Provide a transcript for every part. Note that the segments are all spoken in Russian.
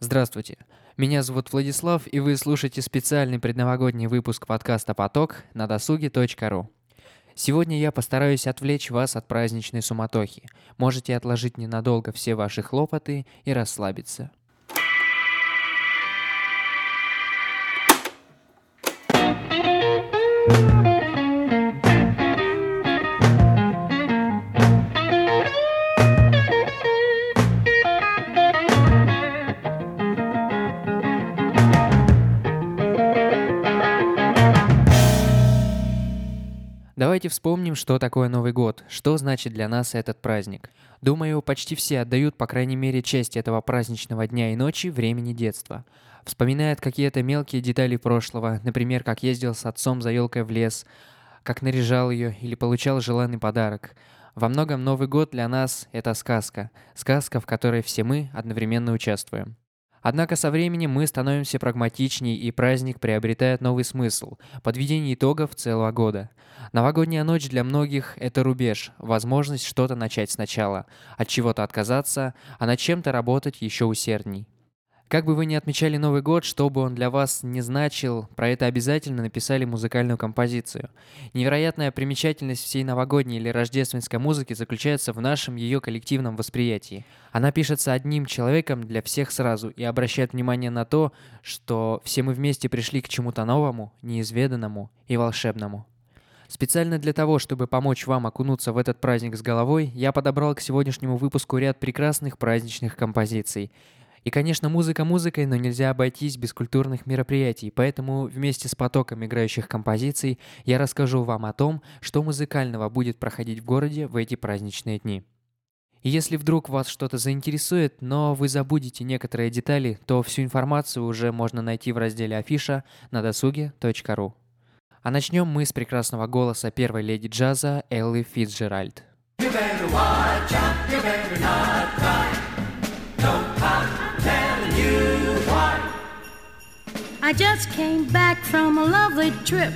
Здравствуйте. Меня зовут Владислав, и вы слушаете специальный предновогодний выпуск подкаста «Поток» на досуге.ру. Сегодня я постараюсь отвлечь вас от праздничной суматохи. Можете отложить ненадолго все ваши хлопоты и расслабиться. Давайте вспомним, что такое Новый год, что значит для нас этот праздник. Думаю, почти все отдают, по крайней мере, часть этого праздничного дня и ночи времени детства. Вспоминают какие-то мелкие детали прошлого, например, как ездил с отцом за елкой в лес, как наряжал ее или получал желанный подарок. Во многом Новый год для нас – это сказка. Сказка, в которой все мы одновременно участвуем. Однако со временем мы становимся прагматичнее, и праздник приобретает новый смысл – подведение итогов целого года. Новогодняя ночь для многих – это рубеж, возможность что-то начать сначала, от чего-то отказаться, а над чем-то работать еще усердней. Как бы вы ни отмечали Новый год, что бы он для вас не значил, про это обязательно написали музыкальную композицию. Невероятная примечательность всей новогодней или рождественской музыки заключается в нашем ее коллективном восприятии. Она пишется одним человеком для всех сразу и обращает внимание на то, что все мы вместе пришли к чему-то новому, неизведанному и волшебному. Специально для того, чтобы помочь вам окунуться в этот праздник с головой, я подобрал к сегодняшнему выпуску ряд прекрасных праздничных композиций – и, конечно, музыка музыкой, но нельзя обойтись без культурных мероприятий, поэтому вместе с потоком играющих композиций я расскажу вам о том, что музыкального будет проходить в городе в эти праздничные дни. Если вдруг вас что-то заинтересует, но вы забудете некоторые детали, то всю информацию уже можно найти в разделе афиша на досуге.ру. А начнем мы с прекрасного голоса первой леди джаза Элли Фитджеральд. You better watch out, you better not cry. Don't. I just came back from a lovely trip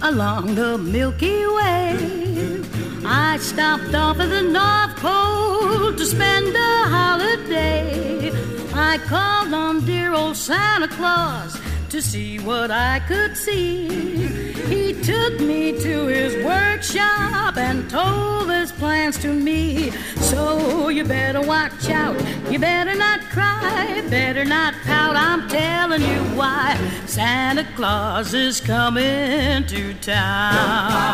along the Milky Way. I stopped off at the North Pole to spend a holiday. I called on dear old Santa Claus to see what I could see. He took me to his workshop and told his plans to me. So you better watch out, you better not cry, better not pout. I'm telling you why Santa Claus is coming to town.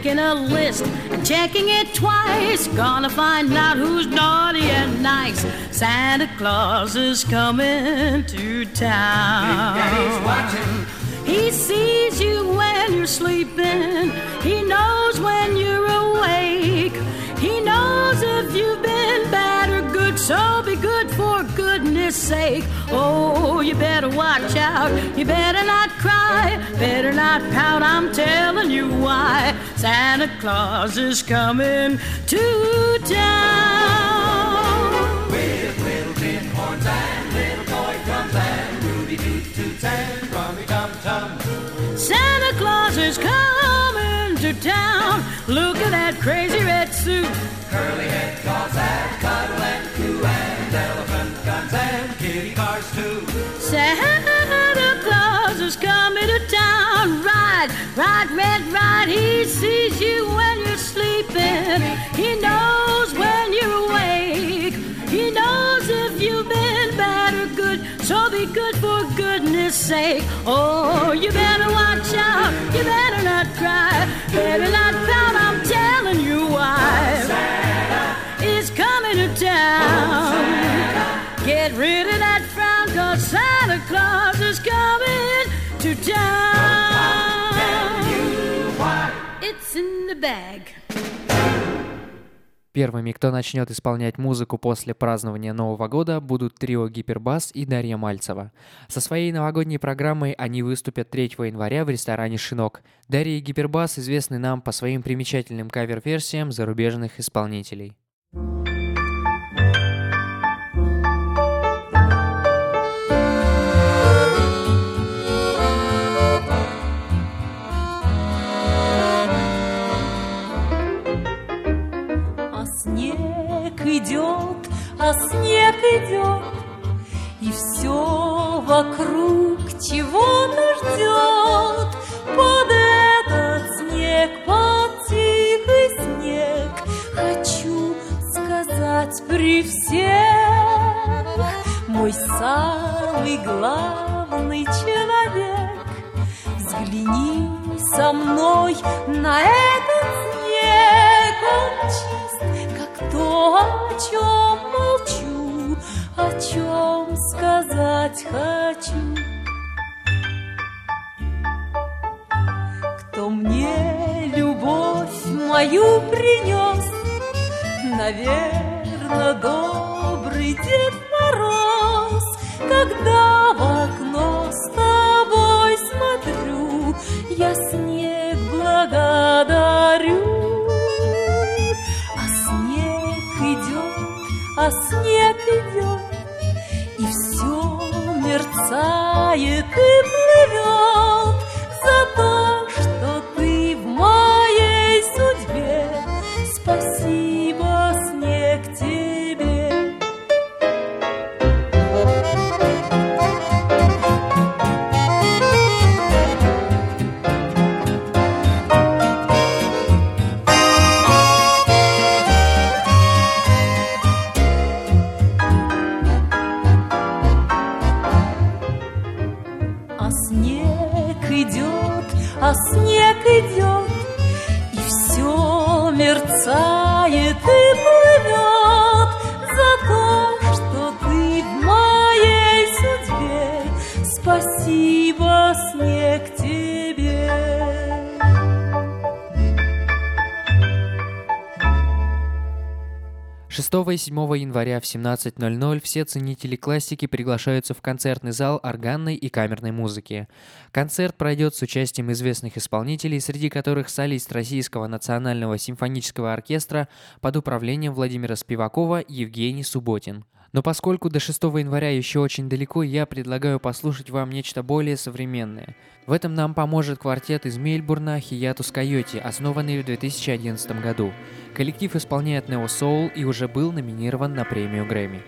Making a list and checking it twice. Gonna find out who's naughty and nice. Santa Claus is coming to town. Daddy's watching. He sees you when you're sleeping. He knows when you're awake. He knows if you've been bad or good. So be good for goodness sake. Oh, you better watch out. You better not cry. Better not pout. I'm telling you why. Santa Claus is coming to town. With little tin horns and little toy drums and Ruby toot toots and rummy tum tum. Santa Claus is coming to town. Look at that crazy red suit. Curly head calls that cuddle and coo and elephant guns and kitty cars too. Santa Claus is coming to town. Ride, ride, red, ride. He sees you when you're sleeping. He knows when you're awake. He knows if you've been bad or good. So be good for goodness sake. Oh, you better watch out. You better not cry. Better not Первыми, кто начнет исполнять музыку после празднования Нового года, будут трио Гипербас и Дарья Мальцева. Со своей новогодней программой они выступят 3 января в ресторане «Шинок». Дарья и Гипербас известны нам по своим примечательным кавер-версиям зарубежных исполнителей. Наверное, добрый Дед Мороз, когда в окно с тобой смотрю, я снег благодарю. А снег идет, а снег идет, и все мерцает и плывет мерцает и плывет За то, что ты в моей судьбе. Спасибо, снег, 6 и 7 января в 17.00 все ценители классики приглашаются в концертный зал органной и камерной музыки. Концерт пройдет с участием известных исполнителей, среди которых солист Российского национального симфонического оркестра под управлением Владимира Спивакова Евгений Субботин. Но поскольку до 6 января еще очень далеко, я предлагаю послушать вам нечто более современное. В этом нам поможет квартет из Мельбурна Хиятус Койоти, основанный в 2011 году. Коллектив исполняет нео соул и уже был номинирован на премию Грэмми.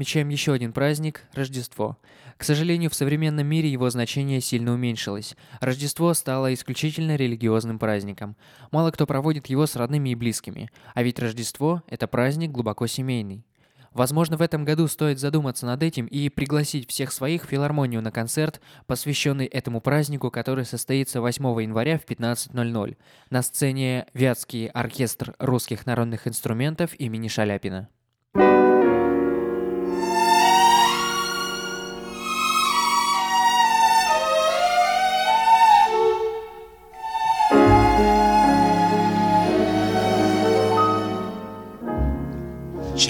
Отмечаем еще один праздник – Рождество. К сожалению, в современном мире его значение сильно уменьшилось. Рождество стало исключительно религиозным праздником. Мало кто проводит его с родными и близкими. А ведь Рождество – это праздник глубоко семейный. Возможно, в этом году стоит задуматься над этим и пригласить всех своих в филармонию на концерт, посвященный этому празднику, который состоится 8 января в 15.00 на сцене Вятский оркестр русских народных инструментов имени Шаляпина.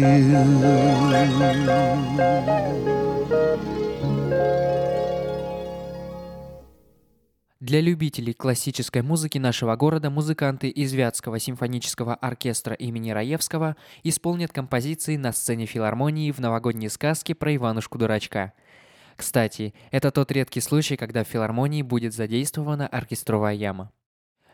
Для любителей классической музыки нашего города музыканты из Вятского симфонического оркестра имени Раевского исполнят композиции на сцене филармонии в новогодней сказке про Иванушку-дурачка. Кстати, это тот редкий случай, когда в филармонии будет задействована оркестровая яма.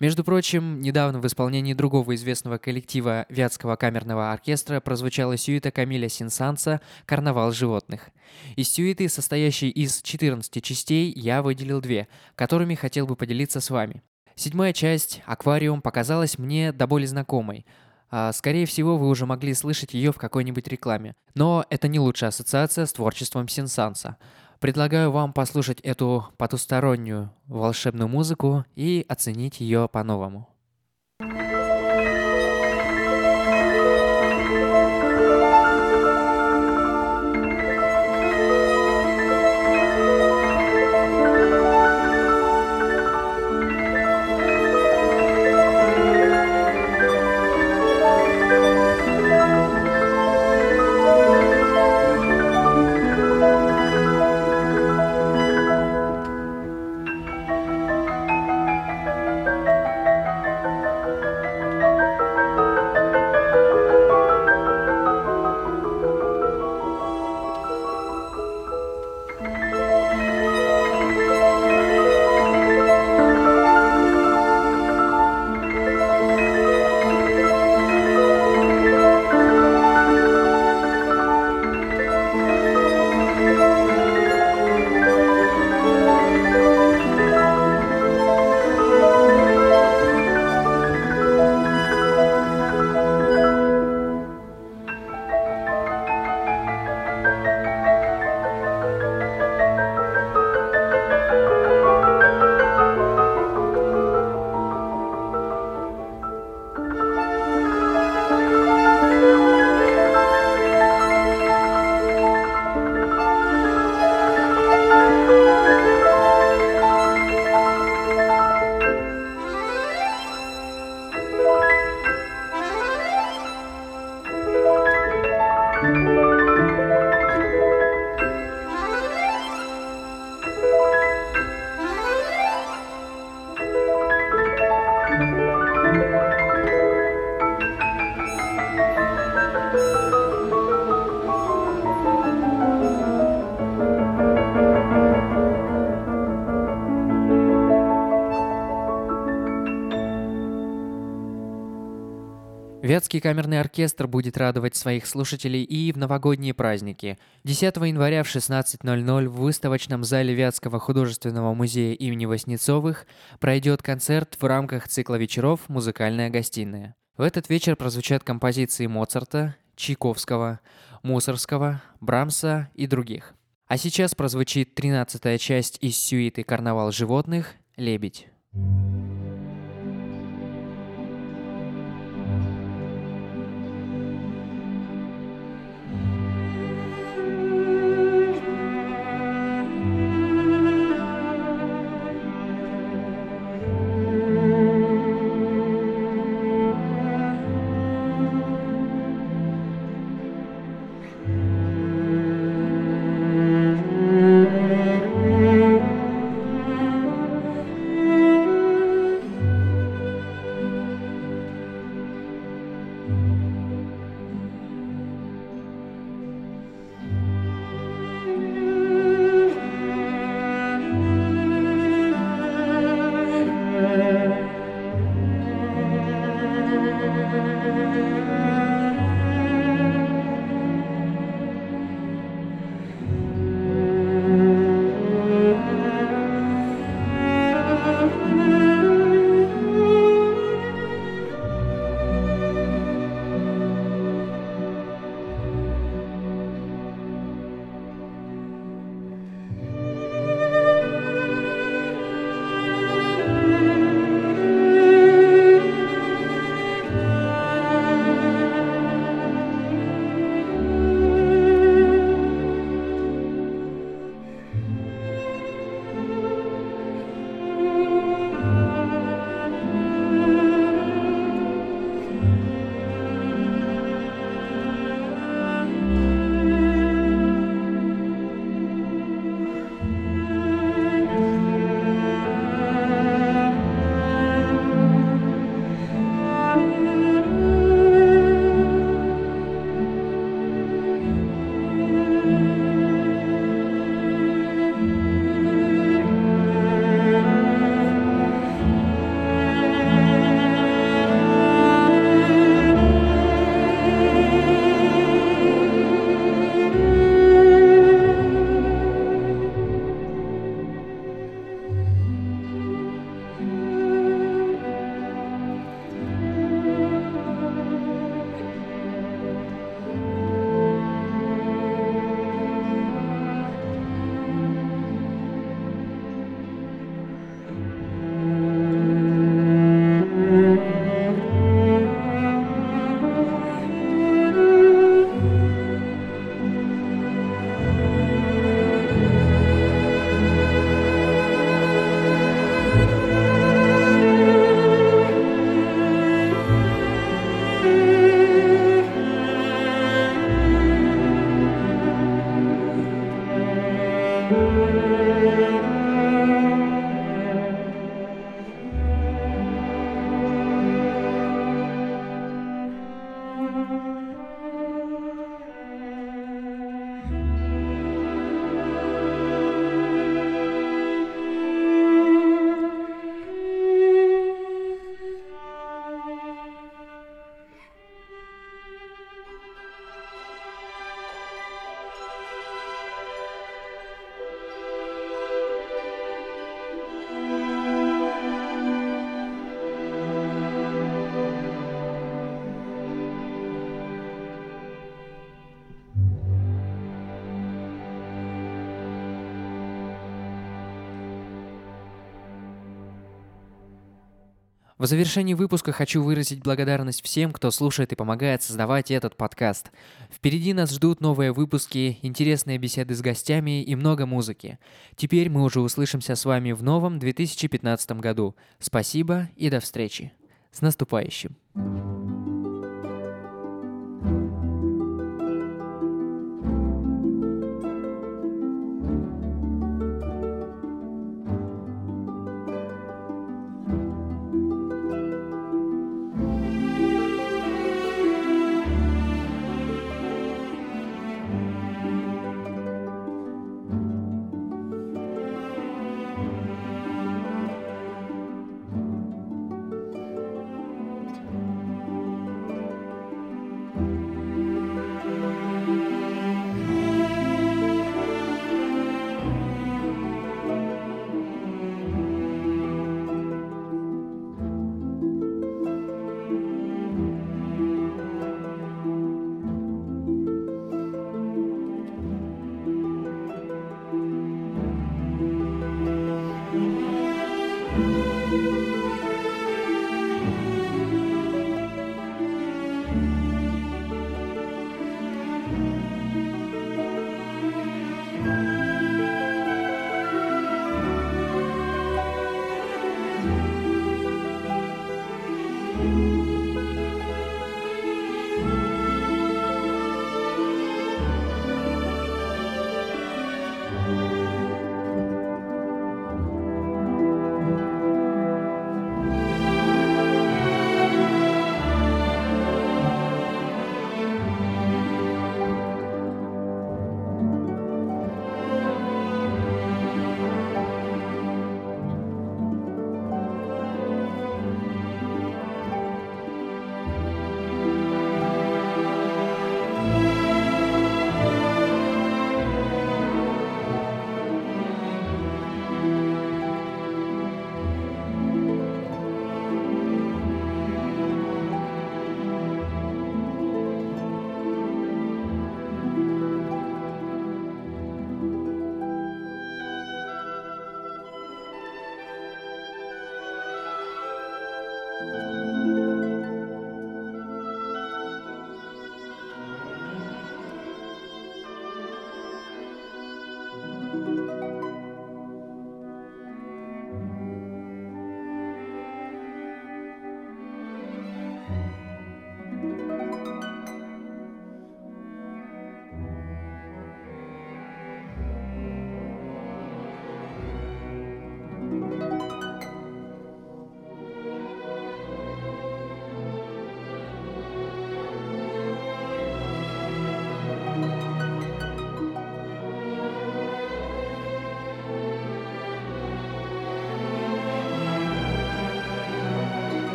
Между прочим, недавно в исполнении другого известного коллектива Вятского камерного оркестра прозвучала сюита Камиля Синсанса «Карнавал животных». Из сюиты, состоящей из 14 частей, я выделил две, которыми хотел бы поделиться с вами. Седьмая часть «Аквариум» показалась мне до боли знакомой. А, скорее всего, вы уже могли слышать ее в какой-нибудь рекламе. Но это не лучшая ассоциация с творчеством Синсанса. Предлагаю вам послушать эту потустороннюю волшебную музыку и оценить ее по-новому. Вятский камерный оркестр будет радовать своих слушателей и в новогодние праздники. 10 января в 16.00 в выставочном зале Вятского художественного музея имени Васнецовых пройдет концерт в рамках цикла вечеров «Музыкальная гостиная». В этот вечер прозвучат композиции Моцарта, Чайковского, Мусорского, Брамса и других. А сейчас прозвучит 13 часть из сюиты «Карнавал животных» «Лебедь». В завершении выпуска хочу выразить благодарность всем, кто слушает и помогает создавать этот подкаст. Впереди нас ждут новые выпуски, интересные беседы с гостями и много музыки. Теперь мы уже услышимся с вами в новом 2015 году. Спасибо и до встречи. С наступающим!